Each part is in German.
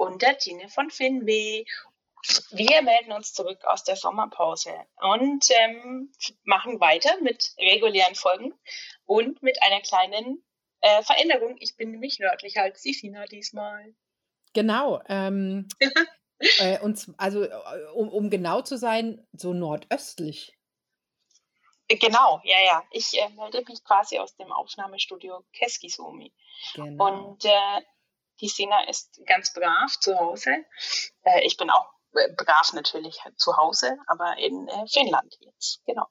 und der Tine von Finweh. Wir melden uns zurück aus der Sommerpause und ähm, machen weiter mit regulären Folgen und mit einer kleinen äh, Veränderung. Ich bin nämlich nördlicher als die Sina diesmal. Genau. Ähm, äh, und also äh, um, um genau zu sein, so nordöstlich. Genau, ja, ja. Ich äh, melde mich quasi aus dem Aufnahmestudio Keskisumi. Genau. Und äh, die Sina ist ganz brav zu Hause. Äh, ich bin auch äh, brav natürlich zu Hause, aber in äh, Finnland jetzt, genau.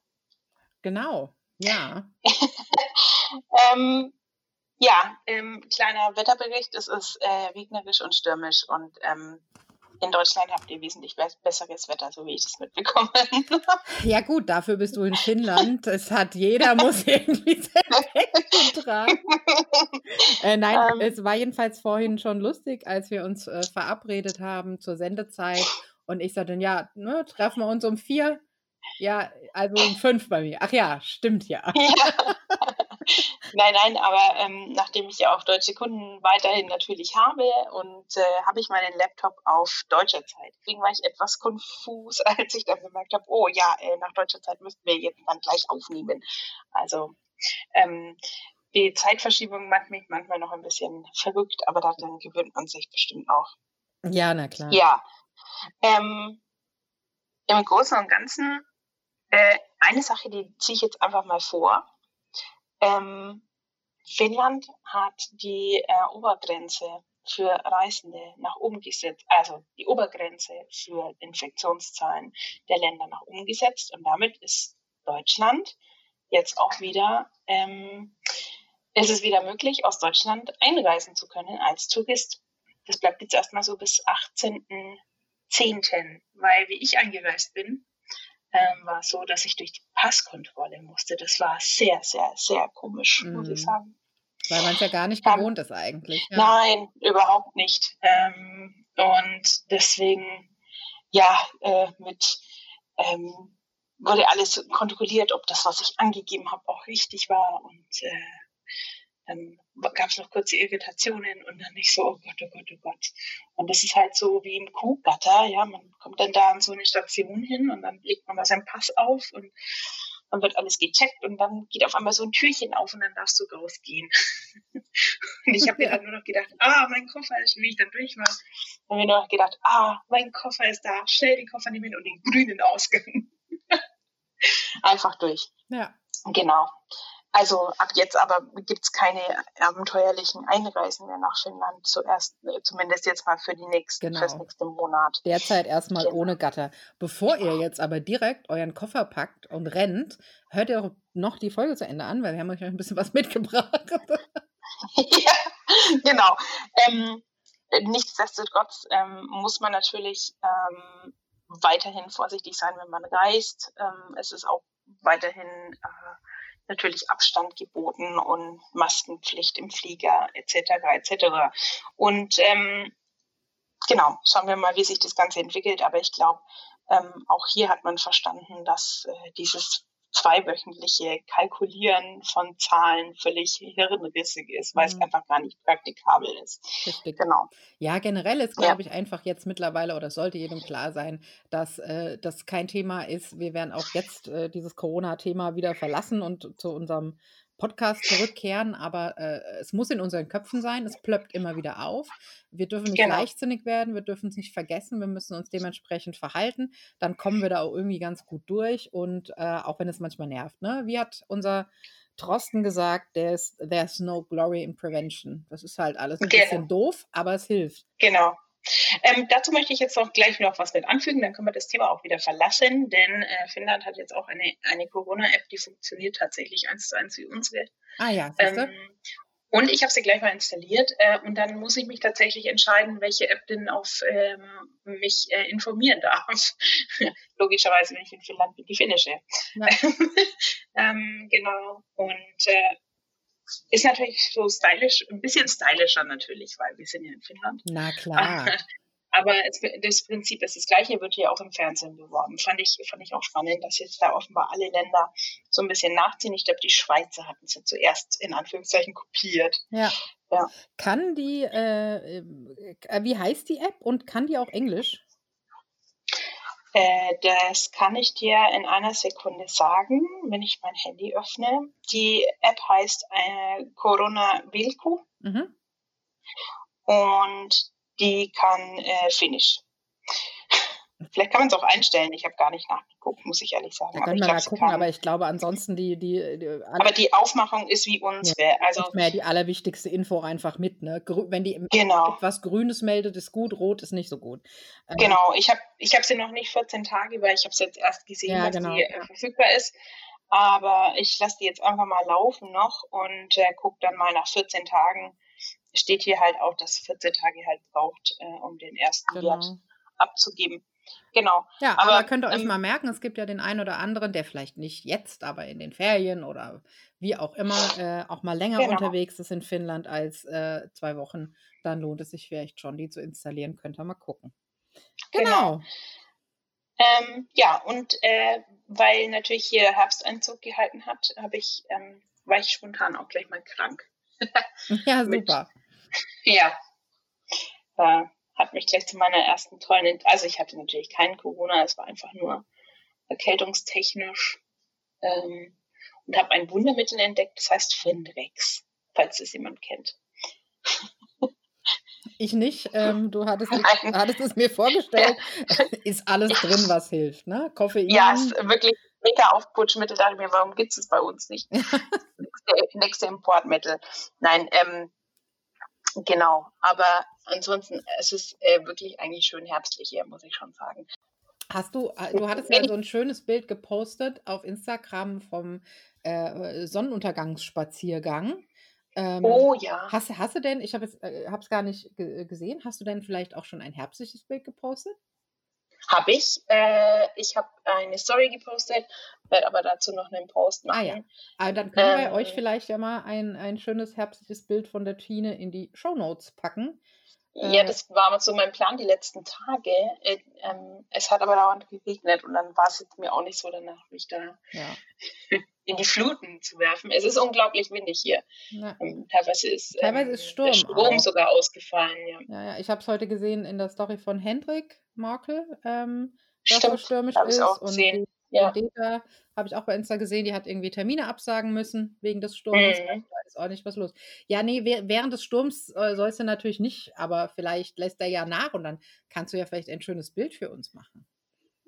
Genau, ja. ähm, ja, ähm, kleiner Wetterbericht. Es ist äh, regnerisch und stürmisch und ähm, in Deutschland habt ihr wesentlich besseres Wetter, so wie ich das mitbekomme. Ja gut, dafür bist du in Finnland. Es hat jeder muss irgendwie sein Päckchen tragen. Äh, nein, ähm, es war jedenfalls vorhin schon lustig, als wir uns äh, verabredet haben zur Sendezeit und ich sagte, ja, ne, treffen wir uns um vier. Ja, also um fünf bei mir. Ach ja, stimmt ja. ja. Nein, nein, aber ähm, nachdem ich ja auch deutsche Kunden weiterhin natürlich habe und äh, habe ich meinen Laptop auf deutscher Zeit. Deswegen war ich etwas konfus, als ich dann bemerkt habe, oh ja, äh, nach deutscher Zeit müssten wir jetzt dann gleich aufnehmen. Also ähm, die Zeitverschiebung macht mich manchmal noch ein bisschen verrückt, aber daran gewöhnt man sich bestimmt auch. Ja, na klar. Ja. Ähm, Im Großen und Ganzen äh, eine Sache, die ziehe ich jetzt einfach mal vor. Ähm, Finnland hat die äh, Obergrenze für Reisende nach oben gesetzt, also die Obergrenze für Infektionszahlen der Länder nach oben gesetzt und damit ist Deutschland jetzt auch wieder, ähm, ist es wieder möglich, aus Deutschland einreisen zu können als Tourist. Das bleibt jetzt erstmal so bis 18.10., weil wie ich eingereist bin, ähm, war so, dass ich durch die Passkontrolle musste. Das war sehr, sehr, sehr komisch, mhm. muss ich mhm. sagen. Weil man es ja gar nicht ähm, gewohnt ist eigentlich. Ja. Nein, überhaupt nicht. Ähm, und deswegen, ja, äh, mit ähm, wurde alles kontrolliert, ob das, was ich angegeben habe, auch richtig war. Und äh, dann gab es noch kurze Irritationen und dann nicht so, oh Gott, oh Gott, oh Gott. Und das ist halt so wie im Kuhgatter, ja, man kommt dann da an so eine Station hin und dann legt man da seinen Pass auf und dann wird alles gecheckt und dann geht auf einmal so ein Türchen auf und dann darfst du rausgehen. und ich habe mir dann nur noch gedacht, ah, mein Koffer ist, wie ich dann durch war, habe mir nur noch gedacht, ah, mein Koffer ist da, schnell den Koffer nehmen und den grünen Ausgang. Einfach durch. Ja. Genau. Also ab jetzt aber gibt es keine abenteuerlichen Einreisen mehr nach Finnland, zuerst, äh, zumindest jetzt mal für die nächsten, genau. fürs nächste Monat. Derzeit erstmal genau. ohne Gatter. Bevor ihr jetzt aber direkt euren Koffer packt und rennt, hört ihr auch noch die Folge zu Ende an, weil wir haben euch ein bisschen was mitgebracht. ja, genau. Ähm, nichtsdestotrotz ähm, muss man natürlich ähm, weiterhin vorsichtig sein, wenn man reist. Ähm, es ist auch weiterhin äh, natürlich Abstand geboten und Maskenpflicht im Flieger etc. etc. Und ähm, genau, schauen wir mal, wie sich das Ganze entwickelt. Aber ich glaube, ähm, auch hier hat man verstanden, dass äh, dieses zweiwöchentliche Kalkulieren von Zahlen völlig hirnrissig ist, weil mhm. es einfach gar nicht praktikabel ist. Richtig. Genau. Ja, generell ist, glaube ja. ich, einfach jetzt mittlerweile oder sollte jedem klar sein, dass äh, das kein Thema ist. Wir werden auch jetzt äh, dieses Corona-Thema wieder verlassen und zu unserem Podcast zurückkehren, aber äh, es muss in unseren Köpfen sein, es plöppt immer wieder auf. Wir dürfen nicht genau. leichtsinnig werden, wir dürfen es nicht vergessen, wir müssen uns dementsprechend verhalten. Dann kommen wir da auch irgendwie ganz gut durch und äh, auch wenn es manchmal nervt. Ne? Wie hat unser Trosten gesagt, there's, there's no glory in prevention. Das ist halt alles ein genau. bisschen doof, aber es hilft. Genau. Ähm, dazu möchte ich jetzt noch gleich noch was mit anfügen, dann können wir das Thema auch wieder verlassen, denn äh, Finnland hat jetzt auch eine, eine Corona-App, die funktioniert tatsächlich eins zu eins wie unsere. Ah ja, ähm, Und ich habe sie gleich mal installiert äh, und dann muss ich mich tatsächlich entscheiden, welche App denn auf ähm, mich äh, informieren darf. Logischerweise, wenn ich in Finnland bin, die finnische. Ja. ähm, genau. Und äh, ist natürlich so stylisch, ein bisschen stylischer natürlich, weil wir sind ja in Finnland. Na klar. Aber es, das Prinzip ist das gleiche, wird hier auch im Fernsehen beworben. Fand ich, fand ich auch spannend, dass jetzt da offenbar alle Länder so ein bisschen nachziehen. Ich glaube, die Schweizer hatten es ja zuerst in Anführungszeichen kopiert. Ja. ja. Kann die, äh, äh, wie heißt die App und kann die auch Englisch? Äh, das kann ich dir in einer Sekunde sagen, wenn ich mein Handy öffne. Die App heißt äh, Corona Vilku. Mhm. Und die kann äh, Finnisch. Vielleicht kann man es auch einstellen. Ich habe gar nicht nachgeguckt, muss ich ehrlich sagen. Da können wir mal gucken, aber ich glaube ansonsten die, die, die Aber die Aufmachung ist wie unsere. Ja, also mehr die allerwichtigste Info einfach mit. Ne? Wenn die genau. etwas Grünes meldet, ist gut, Rot ist nicht so gut. Ähm, genau, ich habe ich hab sie noch nicht 14 Tage, weil ich habe es jetzt erst gesehen, ja, dass genau. die äh, verfügbar ist. Aber ich lasse die jetzt einfach mal laufen noch und äh, gucke dann mal nach 14 Tagen, steht hier halt auch, dass 14 Tage halt braucht, äh, um den ersten genau. Wert abzugeben. Genau. Ja, aber, aber könnt ihr euch ähm, mal merken, es gibt ja den einen oder anderen, der vielleicht nicht jetzt, aber in den Ferien oder wie auch immer äh, auch mal länger genau. unterwegs ist in Finnland als äh, zwei Wochen. Dann lohnt es sich vielleicht schon, die zu installieren. Könnt ihr mal gucken. Genau. genau. Ähm, ja, und äh, weil natürlich hier Herbsteinzug gehalten hat, habe ich, ähm, war ich spontan auch gleich mal krank. ja, super. ja. Äh, hat mich gleich zu meiner ersten tollen, also ich hatte natürlich keinen Corona, es war einfach nur erkältungstechnisch ähm, und habe ein Wundermittel entdeckt, das heißt Findrex, falls es jemand kennt. Ich nicht. Ähm, du hattest, hattest, es mir vorgestellt. Ist alles drin, was hilft, ne? Koffein. Ja, ist wirklich mega Aufputschmittel. Da dachte ich mir, warum gibt es bei uns nicht? nächste, nächste Importmittel. Nein, ähm, genau. Aber ansonsten, es ist äh, wirklich eigentlich schön herbstlich hier, muss ich schon sagen. Hast du, äh, du hattest ja so ein schönes Bild gepostet auf Instagram vom äh, Sonnenuntergangsspaziergang. Ähm, oh ja. Hast, hast du denn, ich habe es äh, gar nicht gesehen, hast du denn vielleicht auch schon ein herbstliches Bild gepostet? Habe ich. Äh, ich habe eine Story gepostet, werde aber dazu noch einen Post machen. Ah ja. Aber dann können ähm, wir euch vielleicht ja mal ein, ein schönes herbstliches Bild von der Tine in die Show Notes packen. Ja, äh, das war so mein Plan die letzten Tage. Äh, ähm, es hat aber dauernd geregnet und dann war es mir auch nicht so danach, mich da ja. in die Fluten zu werfen. Es ist unglaublich windig hier. Ja. Ähm, teilweise ist, teilweise ist ähm, Sturm, der Strom sogar ausgefallen. Ja, ja, ja. ich habe es heute gesehen in der Story von Hendrik Markel, ähm, dass es stürmisch ist. Auch und die, ja. Data habe ich auch bei Insta gesehen, die hat irgendwie Termine absagen müssen wegen des Sturms. Mhm. Da ist auch nicht was los. Ja, nee, während des Sturms äh, sollst du natürlich nicht, aber vielleicht lässt er ja nach und dann kannst du ja vielleicht ein schönes Bild für uns machen.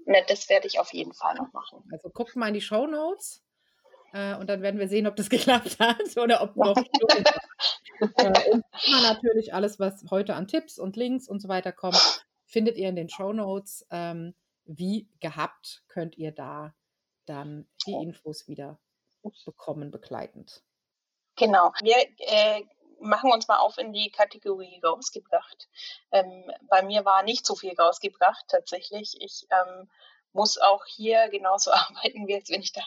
Ja, das werde ich auf jeden Fall noch machen. Also guckt mal in die Show Notes äh, und dann werden wir sehen, ob das geklappt hat oder ob noch. äh, und immer natürlich alles, was heute an Tipps und Links und so weiter kommt, findet ihr in den Show Notes. Ähm, wie gehabt könnt ihr da dann die Infos wieder bekommen, begleitend. Genau. Wir äh, machen uns mal auf in die Kategorie rausgebracht. Ähm, bei mir war nicht so viel rausgebracht tatsächlich. Ich ähm, muss auch hier genauso arbeiten, wie als wenn ich da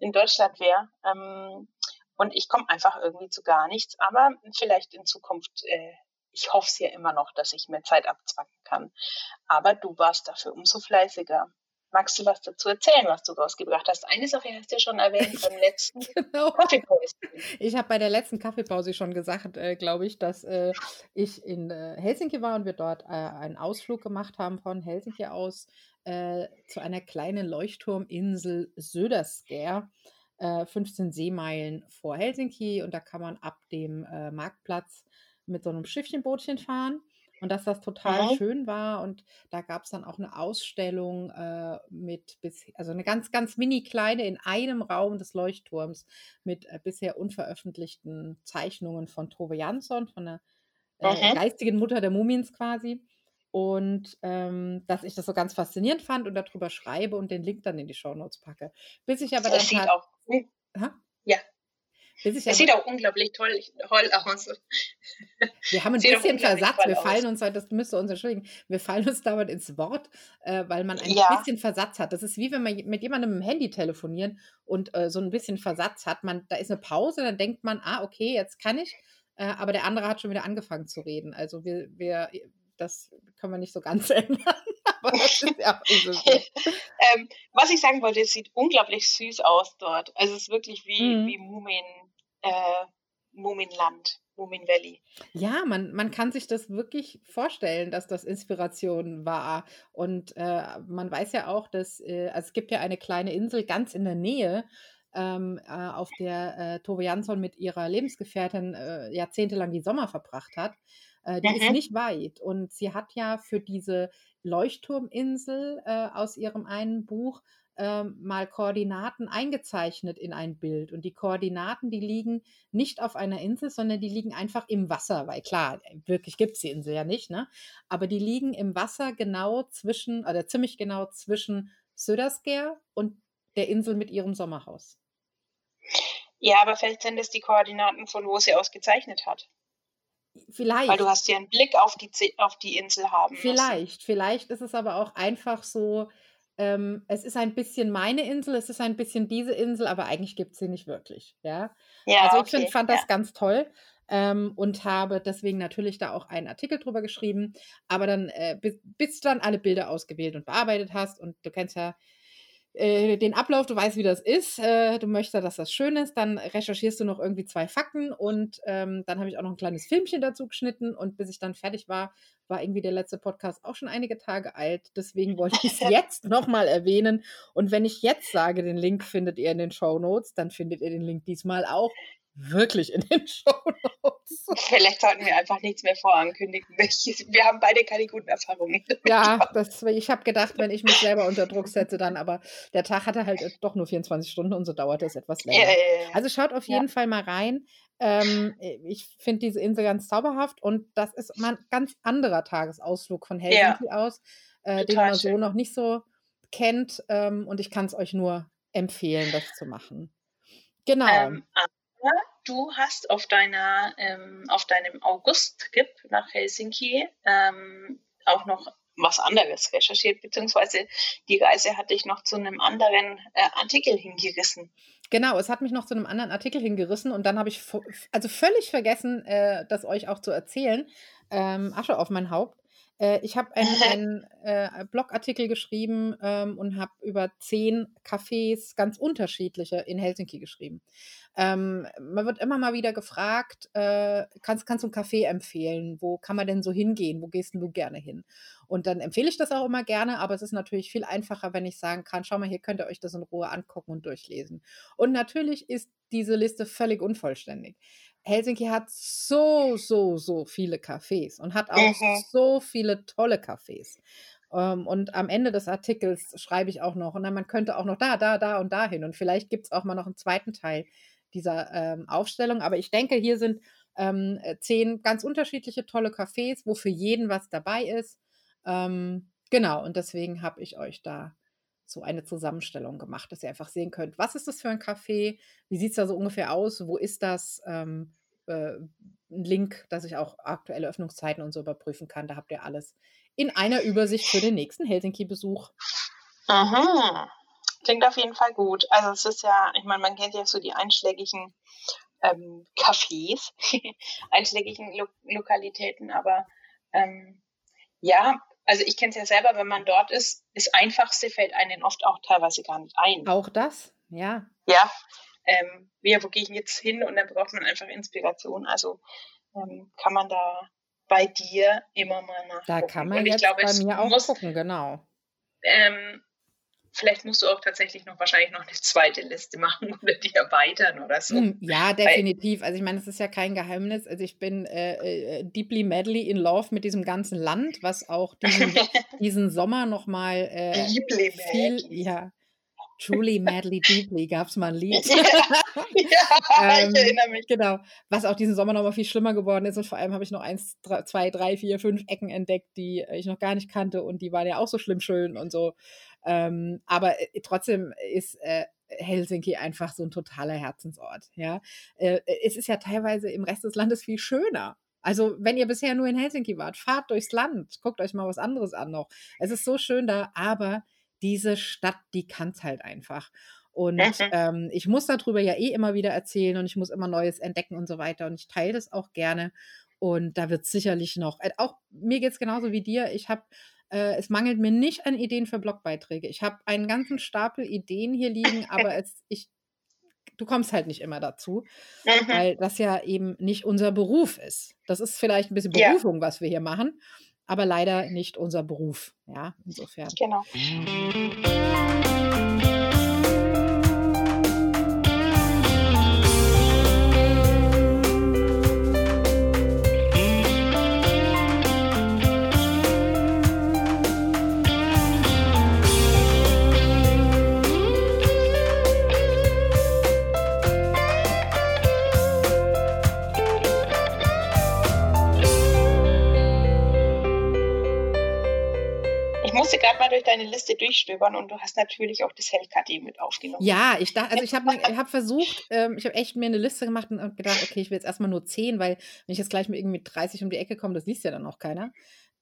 in Deutschland wäre. Ähm, und ich komme einfach irgendwie zu gar nichts. Aber vielleicht in Zukunft äh, ich hoffe es ja immer noch, dass ich mir Zeit abzwacken kann. Aber du warst dafür umso fleißiger. Magst du was dazu erzählen, was du rausgebracht hast? Eine Sache hast du ja schon erwähnt beim letzten genau. Kaffeepause. Ich habe bei der letzten Kaffeepause schon gesagt, äh, glaube ich, dass äh, ich in äh, Helsinki war und wir dort äh, einen Ausflug gemacht haben von Helsinki aus äh, zu einer kleinen Leuchtturminsel Södersker. 15 äh, Seemeilen vor Helsinki und da kann man ab dem Marktplatz mit so einem Schiffchenbootchen fahren und dass das total mhm. schön war. Und da gab es dann auch eine Ausstellung äh, mit, bis, also eine ganz, ganz mini kleine in einem Raum des Leuchtturms mit äh, bisher unveröffentlichten Zeichnungen von Tove Jansson, von der äh, geistigen Mutter der Mumiens quasi. Und ähm, dass ich das so ganz faszinierend fand und darüber schreibe und den Link dann in die Shownotes packe. Bis ich aber das dann. Sieht auch, ha? Ja, es sieht auch unglaublich toll, toll aus. Wir haben ein bisschen Versatz. Wir fallen aus. uns, das müsst ihr uns entschuldigen, wir fallen uns damit ins Wort, äh, weil man ein ja. bisschen Versatz hat. Das ist wie wenn man mit jemandem im Handy telefonieren und äh, so ein bisschen Versatz hat. Man, da ist eine Pause, dann denkt man, ah, okay, jetzt kann ich. Äh, aber der andere hat schon wieder angefangen zu reden. Also wir, wir das können wir nicht so ganz ändern. ja so ähm, was ich sagen wollte, es sieht unglaublich süß aus dort. Also es ist wirklich wie, mhm. wie Mumin, äh, Muminland. Moomin Valley. Ja, man, man kann sich das wirklich vorstellen, dass das Inspiration war. Und äh, man weiß ja auch, dass äh, also es gibt ja eine kleine Insel ganz in der Nähe, ähm, äh, auf der äh, Tove Jansson mit ihrer Lebensgefährtin äh, jahrzehntelang die Sommer verbracht hat. Äh, die mhm. ist nicht weit. Und sie hat ja für diese Leuchtturminsel äh, aus ihrem einen Buch ähm, mal Koordinaten eingezeichnet in ein Bild. Und die Koordinaten, die liegen nicht auf einer Insel, sondern die liegen einfach im Wasser, weil klar, wirklich gibt es die Insel ja nicht, ne? Aber die liegen im Wasser genau zwischen, oder ziemlich genau zwischen Södersker und der Insel mit ihrem Sommerhaus. Ja, aber vielleicht sind es die Koordinaten, von wo sie aus gezeichnet hat. Vielleicht. Weil du hast ja einen Blick auf die, auf die Insel haben Vielleicht, müssen. vielleicht ist es aber auch einfach so, ähm, es ist ein bisschen meine Insel, es ist ein bisschen diese Insel, aber eigentlich gibt es sie nicht wirklich. Ja, ja also ich okay. find, fand das ja. ganz toll. Ähm, und habe deswegen natürlich da auch einen Artikel drüber geschrieben. Aber dann, äh, bis, bis du dann alle Bilder ausgewählt und bearbeitet hast, und du kennst ja den Ablauf, du weißt, wie das ist, äh, du möchtest, dass das schön ist, dann recherchierst du noch irgendwie zwei Fakten und ähm, dann habe ich auch noch ein kleines Filmchen dazu geschnitten und bis ich dann fertig war, war irgendwie der letzte Podcast auch schon einige Tage alt. Deswegen wollte ich es jetzt nochmal erwähnen. Und wenn ich jetzt sage, den Link findet ihr in den Show Notes, dann findet ihr den Link diesmal auch wirklich in den Shownotes. Vielleicht sollten wir einfach nichts mehr vorankündigen. Wir haben beide keine guten Erfahrungen. Ja, das, ich habe gedacht, wenn ich mich selber unter Druck setze, dann, aber der Tag hatte halt doch nur 24 Stunden und so dauerte es etwas länger. Ja, ja, ja. Also schaut auf jeden Fall mal rein. Ähm, ich finde diese Insel ganz zauberhaft und das ist mal ein ganz anderer Tagesausflug von Helsinki aus, äh, den man so noch nicht so kennt. Ähm, und ich kann es euch nur empfehlen, das zu machen. Genau. Ähm, du hast auf deiner ähm, auf deinem August-Trip nach Helsinki ähm, auch noch was anderes recherchiert, beziehungsweise die Reise hat dich noch zu einem anderen äh, Artikel hingerissen. Genau, es hat mich noch zu einem anderen Artikel hingerissen und dann habe ich also völlig vergessen, äh, das euch auch zu erzählen. Ähm, Asche auf mein Haupt. Äh, ich habe einen, einen äh, Blogartikel geschrieben ähm, und habe über zehn Cafés, ganz unterschiedliche, in Helsinki geschrieben. Ähm, man wird immer mal wieder gefragt, äh, kannst, kannst du ein Café empfehlen? Wo kann man denn so hingehen? Wo gehst du gerne hin? Und dann empfehle ich das auch immer gerne, aber es ist natürlich viel einfacher, wenn ich sagen kann, schau mal, hier könnt ihr euch das in Ruhe angucken und durchlesen. Und natürlich ist diese Liste völlig unvollständig. Helsinki hat so, so, so viele Cafés und hat auch mhm. so viele tolle Cafés. Um, ähm, und am Ende des Artikels schreibe ich auch noch, und dann man könnte auch noch da, da, da und da hin. Und vielleicht gibt es auch mal noch einen zweiten Teil dieser ähm, Aufstellung. Aber ich denke, hier sind ähm, äh, zehn ganz unterschiedliche tolle Cafés, wo für jeden was dabei ist. Ähm, genau, und deswegen habe ich euch da so eine Zusammenstellung gemacht, dass ihr einfach sehen könnt, was ist das für ein Café, wie sieht es da so ungefähr aus, wo ist das? Ähm, äh, ein Link, dass ich auch aktuelle Öffnungszeiten und so überprüfen kann. Da habt ihr alles in einer Übersicht für den nächsten Helsinki-Besuch. Aha. Klingt auf jeden Fall gut. Also es ist ja, ich meine, man kennt ja so die einschlägigen ähm, Cafés, einschlägigen Lo Lokalitäten, aber ähm, ja, also ich kenne es ja selber, wenn man dort ist, das Einfachste fällt einem oft auch teilweise gar nicht ein. Auch das, ja. Ja, ähm, wie, wo gehe ich jetzt hin? Und dann braucht man einfach Inspiration. Also ähm, kann man da bei dir immer mal nachgucken. Da kann man jetzt glaube, bei mir auch muss, gucken, genau. Ähm, vielleicht musst du auch tatsächlich noch wahrscheinlich noch eine zweite Liste machen oder die erweitern oder so. Hm, ja, definitiv. Also ich meine, es ist ja kein Geheimnis. Also ich bin äh, äh, deeply madly in love mit diesem ganzen Land, was auch diesen, diesen Sommer nochmal äh, viel, ja, Truly Madly Deeply gab es mal ein Lied. Ja, ja ähm, ich erinnere mich. Genau. Was auch diesen Sommer nochmal viel schlimmer geworden ist. Und vor allem habe ich noch eins, drei, zwei, drei, vier, fünf Ecken entdeckt, die ich noch gar nicht kannte und die waren ja auch so schlimm schön und so. Ähm, aber äh, trotzdem ist äh, Helsinki einfach so ein totaler Herzensort. Ja, äh, es ist ja teilweise im Rest des Landes viel schöner. Also, wenn ihr bisher nur in Helsinki wart, fahrt durchs Land, guckt euch mal was anderes an noch. Es ist so schön da, aber diese Stadt, die kann es halt einfach. Und ähm, ich muss darüber ja eh immer wieder erzählen und ich muss immer Neues entdecken und so weiter. Und ich teile das auch gerne. Und da wird sicherlich noch, äh, auch mir geht es genauso wie dir. Ich habe äh, es mangelt mir nicht an Ideen für Blogbeiträge. Ich habe einen ganzen Stapel Ideen hier liegen, aber es, ich, du kommst halt nicht immer dazu, mhm. weil das ja eben nicht unser Beruf ist. Das ist vielleicht ein bisschen Berufung, ja. was wir hier machen, aber leider nicht unser Beruf. Ja, insofern. Genau. Deine Liste durchstöbern und du hast natürlich auch das Hellkati mit aufgenommen. Ja, ich dachte, also ich habe hab versucht, ähm, ich habe echt mir eine Liste gemacht und gedacht, okay, ich will jetzt erstmal nur 10, weil wenn ich jetzt gleich mit irgendwie 30 um die Ecke komme, das liest ja dann auch keiner.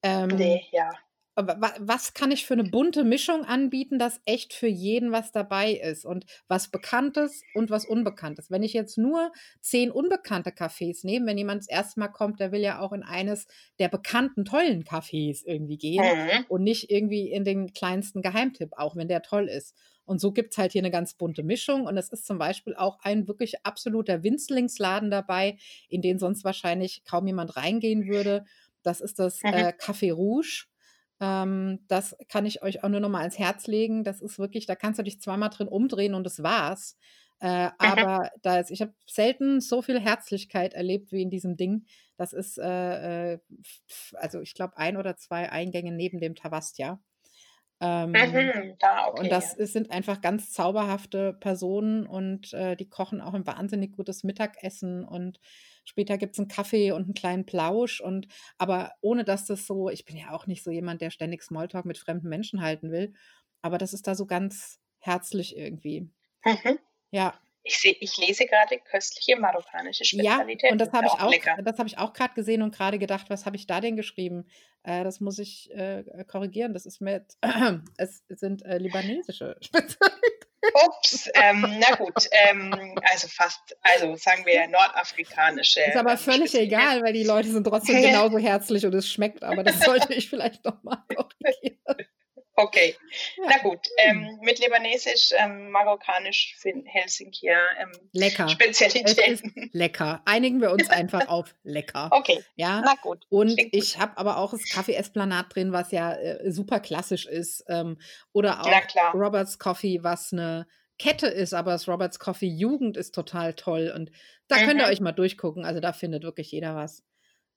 Ähm, nee, ja was kann ich für eine bunte Mischung anbieten, dass echt für jeden was dabei ist und was Bekanntes und was Unbekanntes. Wenn ich jetzt nur zehn unbekannte Cafés nehme, wenn jemand das erste Mal kommt, der will ja auch in eines der bekannten, tollen Cafés irgendwie gehen mhm. und nicht irgendwie in den kleinsten Geheimtipp, auch wenn der toll ist. Und so gibt es halt hier eine ganz bunte Mischung. Und es ist zum Beispiel auch ein wirklich absoluter Winzlingsladen dabei, in den sonst wahrscheinlich kaum jemand reingehen würde. Das ist das mhm. äh, Café Rouge. Ähm, das kann ich euch auch nur noch mal ans Herz legen. Das ist wirklich, da kannst du dich zweimal drin umdrehen und das war's. Äh, aber da ist, ich habe selten so viel Herzlichkeit erlebt wie in diesem Ding. Das ist, äh, äh also ich glaube, ein oder zwei Eingänge neben dem Tavastia. Ähm, mhm, da, okay, und das ja. sind einfach ganz zauberhafte Personen und äh, die kochen auch ein wahnsinnig gutes Mittagessen und Später gibt es einen Kaffee und einen kleinen Plausch. Und aber ohne dass das so, ich bin ja auch nicht so jemand, der ständig Smalltalk mit fremden Menschen halten will. Aber das ist da so ganz herzlich irgendwie. Mhm. Ja. Ich, seh, ich lese gerade köstliche marokkanische Spezialitäten. Ja, und das habe ich auch, das habe ich auch gerade gesehen und gerade gedacht, was habe ich da denn geschrieben? Äh, das muss ich äh, korrigieren. Das ist mit, es sind äh, libanesische Spezialitäten. Ups, ähm, na gut, ähm, also fast, also sagen wir nordafrikanische. Ist aber völlig egal, weil die Leute sind trotzdem genauso herzlich und es schmeckt, aber das sollte ich vielleicht nochmal korrigieren. Okay, ja. na gut. Ähm, mit Libanesisch, ähm, Marokkanisch, Helsinki, ähm, lecker. Spezialitäten. lecker. Einigen wir uns einfach auf lecker. Okay. Ja. Na gut. Und ich habe aber auch das Kaffee Esplanade drin, was ja äh, super klassisch ist. Ähm, oder auch Roberts Coffee, was eine Kette ist, aber das Roberts Coffee Jugend ist total toll. Und da mhm. könnt ihr mhm. euch mal durchgucken. Also da findet wirklich jeder was.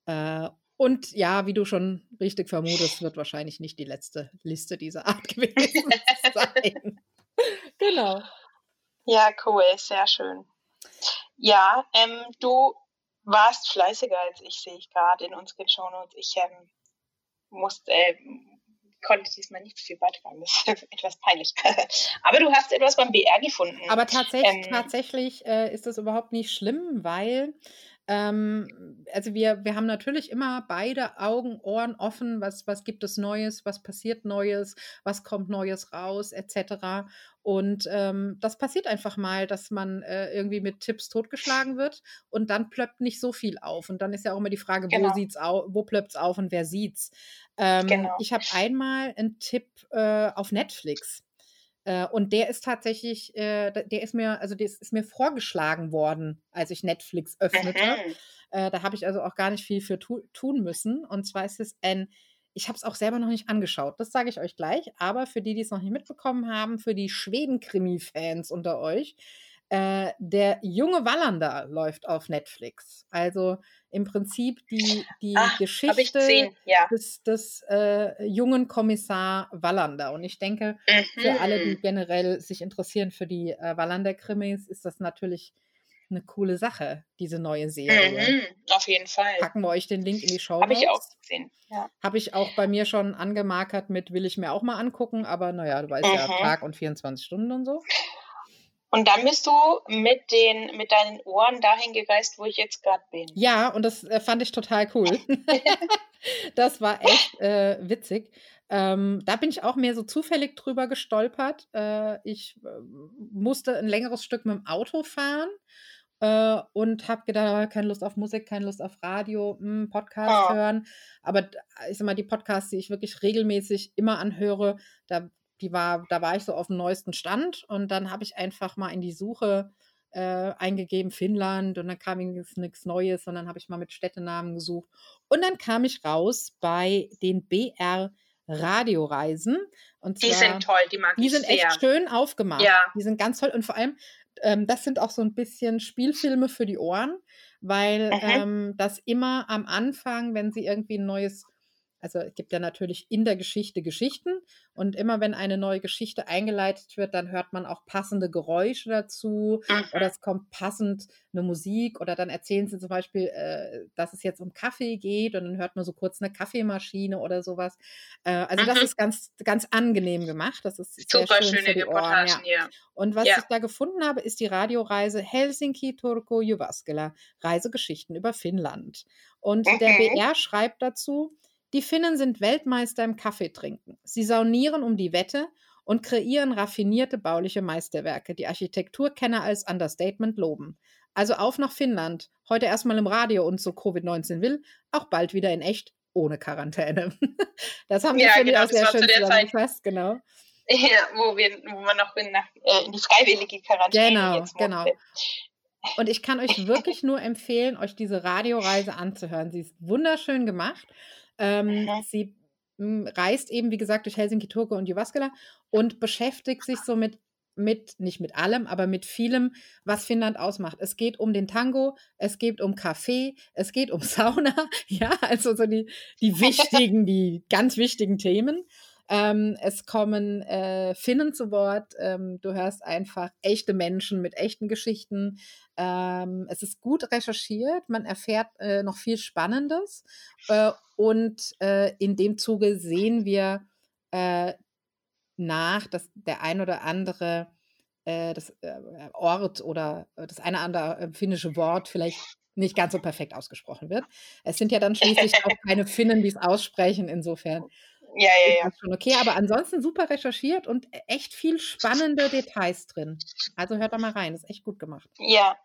Äh, und ja, wie du schon richtig vermutest, wird wahrscheinlich nicht die letzte Liste dieser Art gewesen sein. genau. Ja, cool, sehr schön. Ja, ähm, du warst fleißiger als ich, sehe ich gerade in unseren Shownotes. Ich ähm, musste, äh, konnte diesmal nicht viel beitragen. Das ist etwas peinlich. Aber du hast etwas beim BR gefunden. Aber tatsächlich, ähm, tatsächlich äh, ist das überhaupt nicht schlimm, weil ähm, also wir, wir haben natürlich immer beide Augen, Ohren offen, was, was gibt es Neues, was passiert Neues, was kommt Neues raus, etc. Und ähm, das passiert einfach mal, dass man äh, irgendwie mit Tipps totgeschlagen wird und dann plöppt nicht so viel auf. Und dann ist ja auch immer die Frage, genau. wo sieht's au wo plöppt's auf und wer sieht's. Ähm, genau. Ich habe einmal einen Tipp äh, auf Netflix. Äh, und der ist tatsächlich, äh, der ist mir, also der ist mir vorgeschlagen worden, als ich Netflix öffnete. Äh, da habe ich also auch gar nicht viel für tu tun müssen. Und zwar ist es ein, ich habe es auch selber noch nicht angeschaut, das sage ich euch gleich, aber für die, die es noch nicht mitbekommen haben, für die Schweden-Krimi-Fans unter euch, äh, der junge Wallander läuft auf Netflix. Also im Prinzip die, die Ach, Geschichte ja. des, des äh, jungen Kommissar Wallander. Und ich denke, mhm. für alle, die mhm. generell sich interessieren für die äh, Wallander-Krimis, ist das natürlich eine coole Sache, diese neue Serie. Mhm, auf jeden Fall. Packen wir euch den Link in die Show. Habe ich auch gesehen. Ja. Habe ich auch bei mir schon angemarkert mit, will ich mir auch mal angucken, aber naja, du weißt mhm. ja, Tag und 24 Stunden und so. Und dann bist du mit, den, mit deinen Ohren dahin gereist, wo ich jetzt gerade bin. Ja, und das äh, fand ich total cool. das war echt äh, witzig. Ähm, da bin ich auch mehr so zufällig drüber gestolpert. Äh, ich äh, musste ein längeres Stück mit dem Auto fahren äh, und habe gedacht, keine Lust auf Musik, keine Lust auf Radio, mh, hm, Podcast oh. hören. Aber ich sag mal, die Podcasts, die ich wirklich regelmäßig immer anhöre, da, die war, da war ich so auf dem neuesten Stand und dann habe ich einfach mal in die Suche äh, eingegeben Finnland und dann kam nichts Neues, sondern habe ich mal mit Städtenamen gesucht. Und dann kam ich raus bei den BR Radioreisen. Und zwar, die sind toll, die mag die ich sind echt schön aufgemacht. Ja. Die sind ganz toll und vor allem ähm, das sind auch so ein bisschen Spielfilme für die Ohren, weil mhm. ähm, das immer am Anfang, wenn sie irgendwie ein neues also es gibt ja natürlich in der Geschichte Geschichten und immer wenn eine neue Geschichte eingeleitet wird, dann hört man auch passende Geräusche dazu mhm. oder es kommt passend eine Musik oder dann erzählen sie zum Beispiel, äh, dass es jetzt um Kaffee geht und dann hört man so kurz eine Kaffeemaschine oder sowas. Äh, also mhm. das ist ganz, ganz angenehm gemacht. Das ist Super sehr schön schöne für die Ohren. Ja. ja. Und was ja. ich da gefunden habe, ist die Radioreise Helsinki Turku Jyväskylä, Reisegeschichten über Finnland. Und mhm. der BR schreibt dazu, die Finnen sind Weltmeister im Kaffeetrinken. Sie saunieren um die Wette und kreieren raffinierte bauliche Meisterwerke, die Architekturkenner als Understatement loben. Also auf nach Finnland. Heute erstmal im Radio und so Covid-19 will, auch bald wieder in echt, ohne Quarantäne. Das haben wir ja, genau, auch sehr schön zusammengefasst, genau. Ja, wo, wir, wo man noch in, nach, äh, in die freiwillige Quarantäne Genau, jetzt genau. Und ich kann euch wirklich nur empfehlen, euch diese Radioreise anzuhören. Sie ist wunderschön gemacht. Ähm, mhm. Sie hm, reist eben, wie gesagt, durch Helsinki, Turku und Jyväskylä und beschäftigt sich so mit mit, nicht mit allem, aber mit vielem, was Finnland ausmacht. Es geht um den Tango, es geht um Kaffee, es geht um Sauna, ja, also so die, die wichtigen, die ganz wichtigen Themen. Ähm, es kommen äh, Finnen zu Wort. Ähm, du hörst einfach echte Menschen mit echten Geschichten. Ähm, es ist gut recherchiert. Man erfährt äh, noch viel Spannendes. Äh, und äh, in dem Zuge sehen wir äh, nach, dass der ein oder andere äh, das Ort oder das eine andere finnische Wort vielleicht nicht ganz so perfekt ausgesprochen wird. Es sind ja dann schließlich auch keine Finnen, die es aussprechen. Insofern ja, ja, ja. Schon okay, aber ansonsten super recherchiert und e, echt viel spannende Details drin. Also hört da mal rein, ist echt gut gemacht. Ja,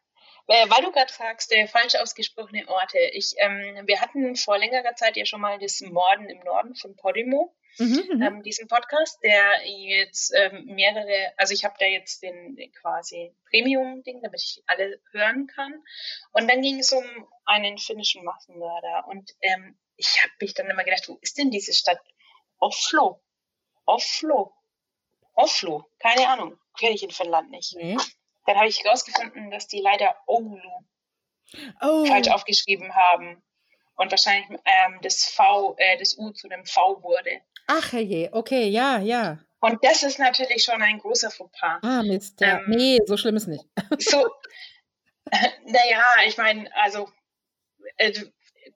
weil du gerade fragst, der falsch ausgesprochene Orte. Ich, ähm, wir hatten vor längerer Zeit ja schon mal das Morden im Norden von Podimo, mhm, mhm. ähm, diesen Podcast, der jetzt ähm, mehrere, also ich habe da jetzt den, den quasi Premium-Ding, damit ich alle hören kann. Und dann ging es um einen finnischen Massenmörder. Und ähm, ich habe mich dann immer gedacht, wo ist denn diese Stadt Oslo. Oslo. Oslo. Keine Ahnung. Kenne ich in Finnland nicht. Nee. Dann habe ich herausgefunden, dass die leider Oulu oh. falsch aufgeschrieben haben. Und wahrscheinlich ähm, das V, äh, das U zu dem V wurde. Ach je, okay, ja, ja. Und das ist natürlich schon ein großer Fauxpas. Ah, Mist. Ja. Ähm, nee, so schlimm ist nicht. so, naja, ich meine, also äh,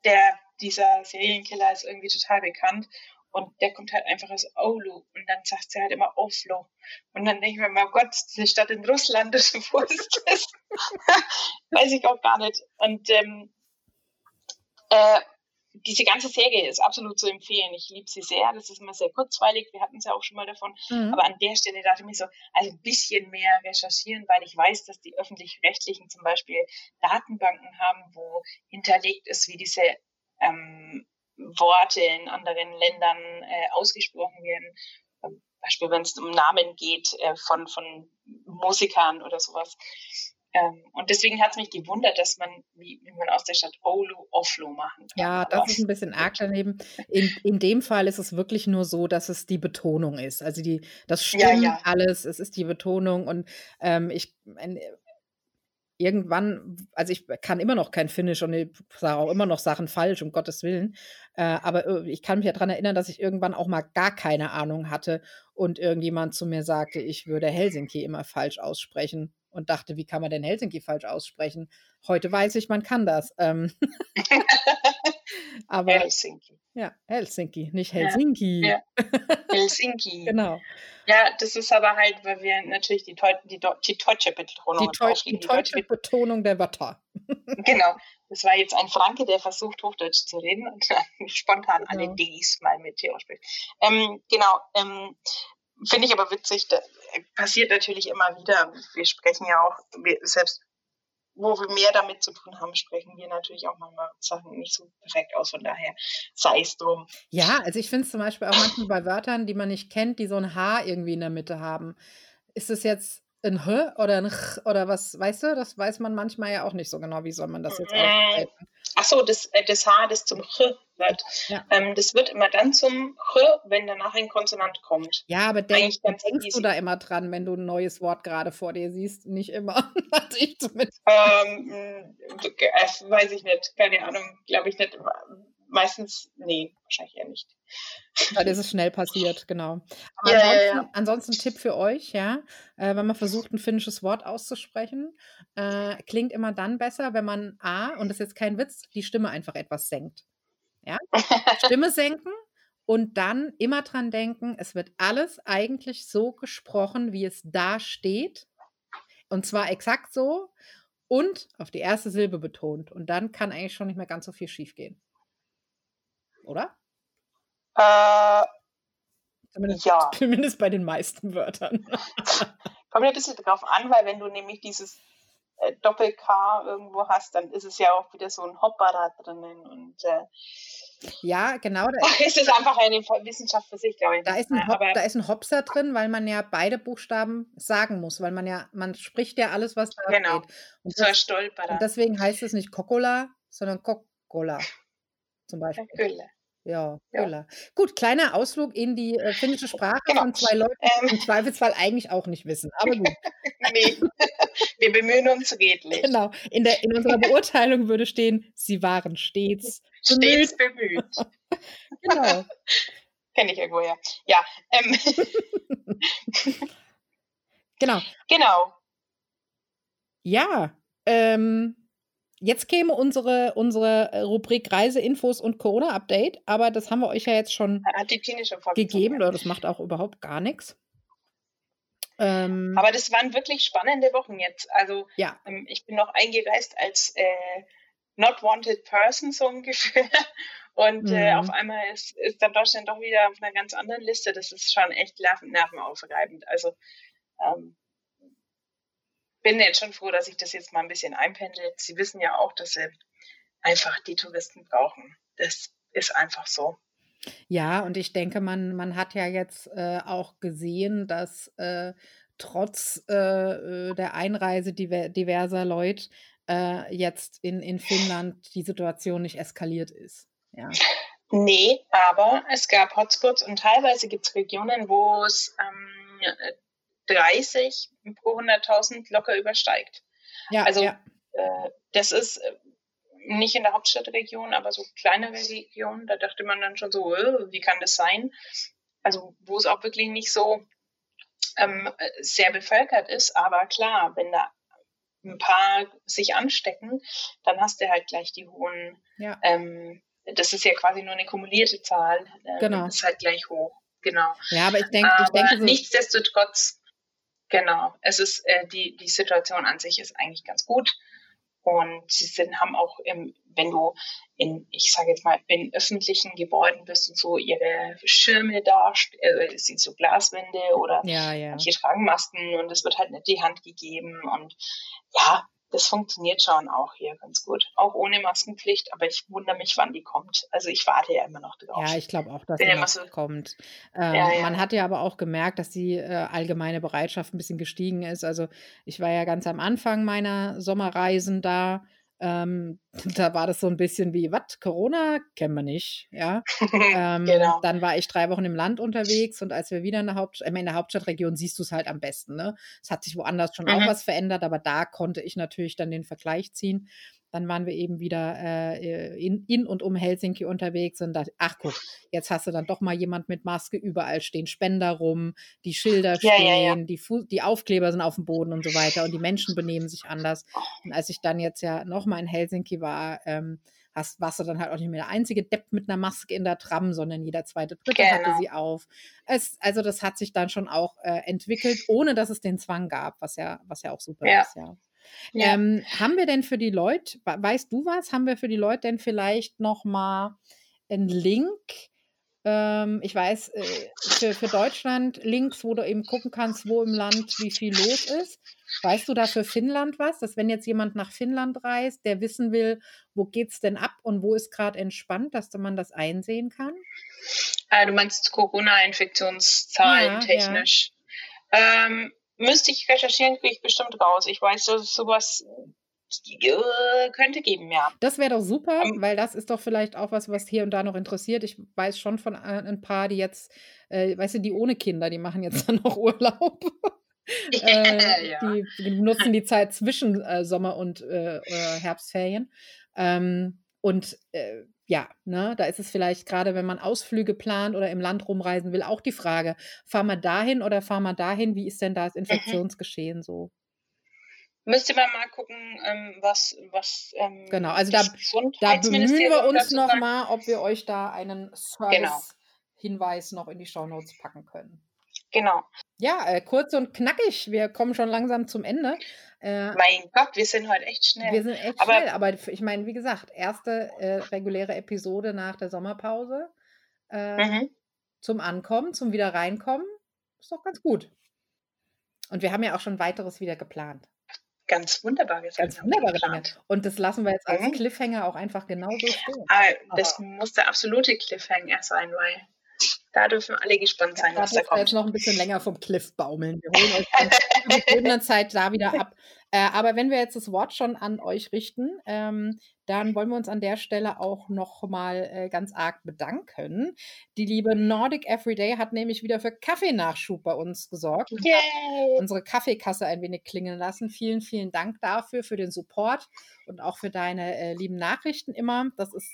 der, dieser Serienkiller ist irgendwie total bekannt und der kommt halt einfach aus Oulu. Und dann sagt sie halt immer Oflo. Und dann denke ich mir mal, oh Gott, diese Stadt in Russland, wo ist das? Weiß ich auch gar nicht. Und ähm, äh, diese ganze Serie ist absolut zu empfehlen. Ich liebe sie sehr. Das ist immer sehr kurzweilig. Wir hatten es ja auch schon mal davon. Mhm. Aber an der Stelle dachte ich mir so, also ein bisschen mehr recherchieren, weil ich weiß, dass die öffentlich-rechtlichen zum Beispiel Datenbanken haben, wo hinterlegt ist, wie diese ähm, Worte in anderen Ländern äh, ausgesprochen werden. Beispiel, wenn es um Namen geht äh, von, von Musikern oder sowas. Ähm, und deswegen hat es mich gewundert, dass man, wie, wie, man aus der Stadt Oulu Oflo machen kann. Ja, das Aber ist ein bisschen arg daneben. In, in dem Fall ist es wirklich nur so, dass es die Betonung ist. Also die, das stimmt ja, ja. alles, es ist die Betonung und ähm, ich, irgendwann, also ich kann immer noch kein Finnisch und ich sage auch immer noch Sachen falsch, um Gottes Willen. Äh, aber äh, ich kann mich ja daran erinnern, dass ich irgendwann auch mal gar keine Ahnung hatte und irgendjemand zu mir sagte, ich würde Helsinki immer falsch aussprechen. Und dachte, wie kann man denn Helsinki falsch aussprechen? Heute weiß ich, man kann das. Ähm aber, Helsinki. Ja, Helsinki, nicht Helsinki. Ja, ja. Helsinki. genau. Ja, das ist aber halt, weil wir natürlich die, die, die deutsche Betonung die, Teu die deutsche Betonung der Wörter. genau. Das war jetzt ein Franke, der versucht, Hochdeutsch zu reden und spontan genau. alle Ds mal mit Theo spricht. Ähm, genau. Ähm, Finde ich aber witzig, das passiert natürlich immer wieder. Wir sprechen ja auch, wir, selbst wo wir mehr damit zu tun haben, sprechen wir natürlich auch manchmal Sachen nicht so perfekt aus. Von daher sei es drum. Ja, also ich finde es zum Beispiel auch manchmal bei Wörtern, die man nicht kennt, die so ein H irgendwie in der Mitte haben. Ist es jetzt ein H oder ein Ch oder was, weißt du? Das weiß man manchmal ja auch nicht so genau. Wie soll man das jetzt äh, aussprechen? Ach so, das, äh, das H, das zum Ch wird. Ja. Ähm, das wird immer dann zum Ch, wenn danach ein Konsonant kommt. Ja, aber denk, denkst easy. du da immer dran, wenn du ein neues Wort gerade vor dir siehst? Nicht immer. Hatte ich zumindest. Ähm, äh, weiß ich nicht. Keine Ahnung. Glaube ich nicht meistens, nee, wahrscheinlich eher nicht. Weil es ist schnell passiert, genau. Aber ja, ansonsten, ja, ja. ansonsten Tipp für euch, ja, äh, wenn man versucht, ein finnisches Wort auszusprechen, äh, klingt immer dann besser, wenn man A, und das ist jetzt kein Witz, die Stimme einfach etwas senkt. Ja? Stimme senken und dann immer dran denken, es wird alles eigentlich so gesprochen, wie es da steht. Und zwar exakt so und auf die erste Silbe betont. Und dann kann eigentlich schon nicht mehr ganz so viel schiefgehen oder? Äh, zumindest, ja. Zumindest bei den meisten Wörtern. Kommt ja ein bisschen drauf an, weil wenn du nämlich dieses äh, Doppel-K irgendwo hast, dann ist es ja auch wieder so ein Hopper da drinnen und äh, ja, genau. Da ist es einfach eine Wissenschaft für sich, glaube ich. Da ist, ein Hop, da ist ein Hopser drin, weil man ja beide Buchstaben sagen muss, weil man ja, man spricht ja alles, was da genau. steht. Und, so das, und deswegen heißt es nicht Kokola, sondern Kokola zum Beispiel. Gülle. Ja, ja. Gut, kleiner Ausflug in die äh, finnische Sprache genau. von zwei Leuten, die ähm. im Zweifelsfall eigentlich auch nicht wissen. Aber gut. nee, wir bemühen uns redlich. Genau. In, der, in unserer Beurteilung würde stehen, sie waren stets bemüht. Stets bemüht. genau. Kenne ich irgendwoher. Ja. Ähm. genau. Genau. Ja. Ähm, Jetzt käme unsere, unsere äh, Rubrik Reiseinfos und Corona-Update, aber das haben wir euch ja jetzt schon gegeben, oder das macht auch überhaupt gar nichts. Ähm, aber das waren wirklich spannende Wochen jetzt. Also ja. ähm, ich bin noch eingereist als äh, Not Wanted Person so ungefähr. Und äh, mhm. äh, auf einmal ist, ist dann Deutschland doch wieder auf einer ganz anderen Liste. Das ist schon echt nervenaufreibend. Also ähm, bin jetzt schon froh, dass ich das jetzt mal ein bisschen einpendelt. Sie wissen ja auch, dass sie einfach die Touristen brauchen. Das ist einfach so. Ja, und ich denke, man, man hat ja jetzt äh, auch gesehen, dass äh, trotz äh, äh der Einreise diver diverser Leute äh, jetzt in, in Finnland die Situation nicht eskaliert ist. Ja. Nee, aber es gab Hotspots und teilweise gibt es Regionen, wo es ähm, 30 pro 100.000 locker übersteigt. Ja, also ja. Äh, das ist äh, nicht in der Hauptstadtregion, aber so kleinere Regionen, da dachte man dann schon so, äh, wie kann das sein? Also wo es auch wirklich nicht so ähm, sehr bevölkert ist, aber klar, wenn da ein paar sich anstecken, dann hast du halt gleich die hohen, ja. ähm, das ist ja quasi nur eine kumulierte Zahl, äh, genau. ist halt gleich hoch. Genau. Ja, aber ich denke, ich denke so nichtsdestotrotz Genau, es ist äh, die die Situation an sich ist eigentlich ganz gut. Und sie sind haben auch im, wenn du in ich sage jetzt mal in öffentlichen Gebäuden bist und so ihre Schirme da, äh, es sind so Glaswände oder ja, ja. manche tragen Masken und es wird halt nicht die Hand gegeben. Und ja das funktioniert schon auch hier ganz gut. Auch ohne Maskenpflicht, aber ich wundere mich, wann die kommt. Also ich warte ja immer noch drauf. Ja, ich glaube auch, dass sie so, kommt. Ähm, ja, ja. Man hat ja aber auch gemerkt, dass die äh, allgemeine Bereitschaft ein bisschen gestiegen ist. Also ich war ja ganz am Anfang meiner Sommerreisen da ähm, da war das so ein bisschen wie, was, Corona kennen wir nicht, ja. ähm, genau. Dann war ich drei Wochen im Land unterwegs und als wir wieder in der, Haupt in der Hauptstadtregion siehst du es halt am besten, ne? Es hat sich woanders schon mhm. auch was verändert, aber da konnte ich natürlich dann den Vergleich ziehen. Dann waren wir eben wieder äh, in, in und um Helsinki unterwegs und dachte, ach guck, jetzt hast du dann doch mal jemand mit Maske, überall stehen Spender rum, die Schilder Ja, stehen, ja, ja. Die, Fu die Aufkleber sind auf dem Boden und so weiter und die Menschen benehmen sich anders. Und als ich dann jetzt ja nochmal in Helsinki war, ähm, hast, warst du dann halt auch nicht mehr der einzige Depp mit einer Maske in der Tram, sondern jeder zweite, dritte hatte Genau. sie auf. Es, also das hat sich dann schon auch äh, entwickelt, ohne dass es den Zwang gab, was ja, was ja auch super Ja. ist, ja. Ja. Ähm, haben wir denn für die Leute, we- weißt du was, haben wir für die Leute denn vielleicht noch mal einen Link? Ähm, ich weiß, äh, für, für Deutschland Links, wo du eben gucken kannst, wo im Land wie viel los ist. Weißt du da für Finnland was? Dass wenn jetzt jemand nach Finnland reist, der wissen will, wo geht's denn ab und wo ist gerade entspannt, dass man das einsehen kann? Ah, du meinst Corona-Infektionszahlen Ja, technisch. Ähm, müsste ich recherchieren, kriege ich bestimmt raus. Ich weiß, dass es sowas äh, könnte geben, ja. Das wäre doch super, Ähm, weil das ist doch vielleicht auch was, was hier und da noch interessiert. Ich weiß schon von ein ein paar, die jetzt, äh, weißt du, die ohne Kinder, die machen jetzt dann noch Urlaub. äh, ja. die, die nutzen die Zeit zwischen äh, Sommer- und äh, äh, Herbstferien. Ähm, und äh, ja, ne, da ist es vielleicht gerade, wenn man Ausflüge plant oder im Land rumreisen will, auch die Frage, fahren wir dahin oder fahren wir dahin? Wie ist denn da das Mhm. Infektionsgeschehen so? Müsste man mal gucken, ähm, was, was ähm, Genau, also da, da bemühen wir uns nochmal, ob wir euch da einen Genau. Service-Hinweis noch in die Shownotes packen können. Genau. Ja, äh, kurz und knackig. Wir kommen schon langsam zum Ende. Äh, Mein Gott, wir sind heute echt schnell. wir sind echt Aber- schnell, aber ich meine, wie gesagt, erste äh, reguläre Episode nach der Sommerpause äh, mhm. zum Ankommen, zum wieder reinkommen, ist doch ganz gut. Und wir haben ja auch schon weiteres wieder geplant. Ganz Ganz haben wir wunderbare Dinge. geplant. Und das lassen wir jetzt als Mhm. Cliffhanger auch einfach genauso stehen. Aber das muss der absolute Cliffhanger sein, weil da dürfen alle gespannt sein, Da was da ihr jetzt kommt. noch ein bisschen länger vom Cliff baumeln. Wir holen euch zur gegebenen Zeit da wieder ab. Äh, aber wenn wir jetzt das Wort schon an euch richten, ähm, dann wollen wir uns an der Stelle auch noch mal äh, ganz arg bedanken. Die liebe Nordic Everyday hat nämlich wieder für Kaffeenachschub bei uns gesorgt und unsere Kaffeekasse ein wenig klingeln lassen. Vielen, vielen Dank dafür, für den Support und auch für deine äh, lieben Nachrichten immer. Das ist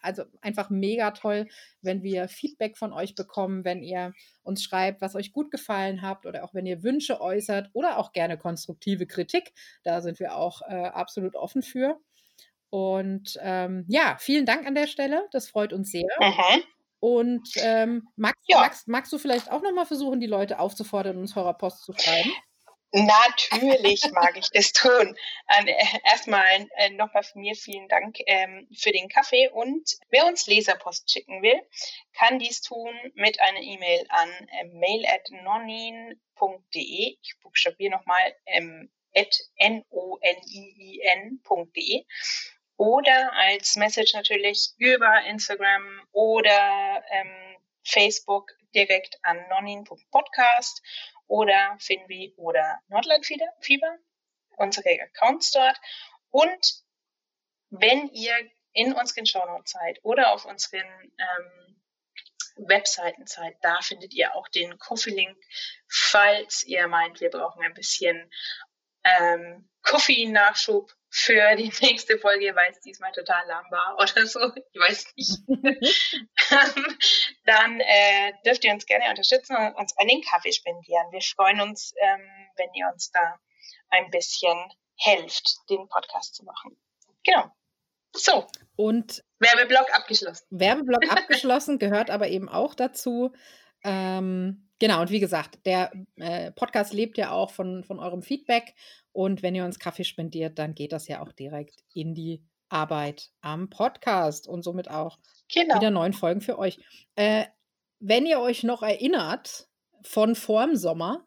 also einfach mega toll, wenn wir Feedback von euch bekommen, wenn ihr uns schreibt, was euch gut gefallen habt oder auch wenn ihr Wünsche äußert oder auch gerne konstruktive Kritik. Da sind wir auch äh, absolut offen für. Und ähm, ja, vielen Dank an der Stelle. Das freut uns sehr. Mhm. Und ähm, magst, Ja. magst, magst du vielleicht auch nochmal versuchen, die Leute aufzufordern, uns Hörerpost zu schreiben? Natürlich mag ich das tun. Äh, erstmal äh, nochmal von mir vielen Dank ähm, für den Kaffee und wer uns Leserpost schicken will, kann dies tun mit einer E-Mail an äh, mail at nonin.de. Ich buchstabiere nochmal ähm, at n-o-n-i-i-n.de oder als Message natürlich über Instagram oder ähm, Facebook direkt an nonin.podcast oder Finvi oder Nordlandfieber, unsere Accounts dort. Und wenn ihr in unseren Shownotes seid oder auf unseren ähm, Webseiten seid, da findet ihr auch den Coffee-Link, falls ihr meint, wir brauchen ein bisschen ähm, Coffee-Nachschub für die nächste Folge, weil es diesmal total lahm war oder so. Ich weiß nicht. Dann äh, dürft ihr uns gerne unterstützen und uns einen Kaffee spendieren. Wir freuen uns, ähm, wenn ihr uns da ein bisschen helft, den Podcast zu machen. Genau. So, Und Werbeblock abgeschlossen. Werbeblock abgeschlossen, gehört aber eben auch dazu. Ähm, genau, und wie gesagt, der äh, Podcast lebt ja auch von, von eurem Feedback. Und wenn ihr uns Kaffee spendiert, dann geht das ja auch direkt in die Arbeit am Podcast und somit auch Genau. wieder neuen Folgen für euch. Äh, wenn ihr euch noch erinnert von vorm Sommer,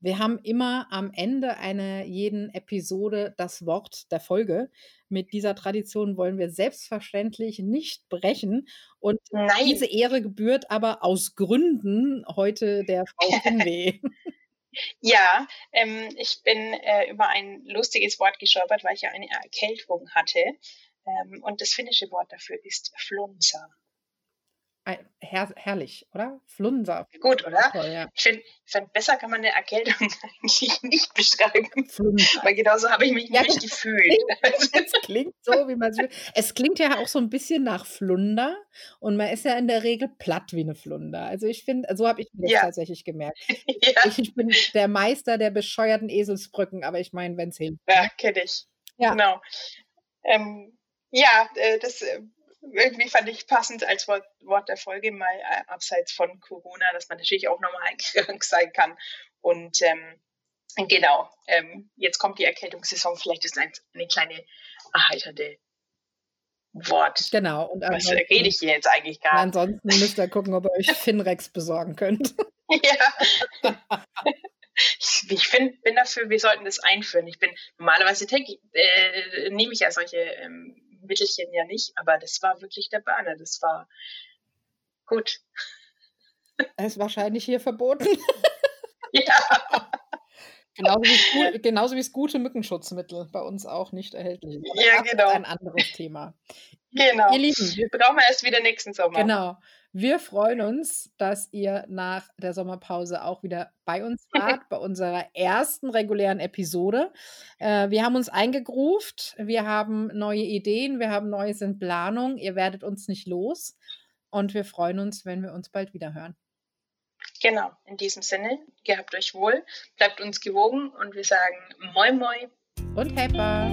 wir haben immer am Ende einer jeden Episode das Wort der Folge. Mit dieser Tradition wollen wir selbstverständlich nicht brechen. Und Nein. diese Ehre gebührt aber aus Gründen heute der Frau Finweh. Ja, ähm, ich bin äh, über ein lustiges Wort gestolpert, weil ich ja eine Erkältung hatte. Ähm, und das finnische Wort dafür ist Flunsa. Her herrlich, oder? Flunser. Gut, oder? Toll, ja. Ich finde, find, besser kann man eine Erkältung eigentlich nicht beschreiben. Flunser. Weil genauso habe ich mich ja, nicht gefühlt. es klingt so, wie man es will. Es klingt ja auch so ein bisschen nach Flunder und man ist ja in der Regel platt wie eine Flunder. Also ich finde, so habe ich mir ja. tatsächlich gemerkt. ja. ich, ich, bin der Meister der bescheuerten Eselsbrücken, aber ich meine, wenn es hilft. Ja, ne? kenne ich. Ja. Genau. Ähm, ja, äh, das äh, irgendwie fand ich passend als Wort, Wort der Folge mal äh, abseits von Corona, dass man natürlich auch normal krank sein kann. Und ähm, genau, ähm, jetzt kommt die Erkältungssaison, vielleicht ist ein, eine kleine erheiternde Wort. Genau. Und Was rede ich hier jetzt eigentlich gar nicht? Ansonsten müsst ihr gucken, ob ihr euch Finrex besorgen könnt. ja. ich, ich find, bin dafür, wir sollten das einführen. Ich bin normalerweise äh, nehme ich ja solche ähm, Mittelchen ja nicht, aber das war wirklich der Burner. Das war gut. Er ist wahrscheinlich hier verboten. ja. Genauso wie, genauso wie das gute Mückenschutzmittel bei uns auch nicht erhältlich ist. Ja, genau. ein anderes Thema. Genau. Ihr Lieben, wir brauchen erst wieder nächsten Sommer. Genau. Wir freuen uns, dass ihr nach der Sommerpause auch wieder bei uns wart, bei unserer ersten regulären Episode. Äh, wir haben uns eingegruft, wir haben neue Ideen, wir haben Neues in Planung. Ihr werdet uns nicht los und wir freuen uns, wenn wir uns bald wieder hören. Genau, in diesem Sinne, gehabt euch wohl, bleibt uns gewogen und wir sagen Moin Moin und Hepper.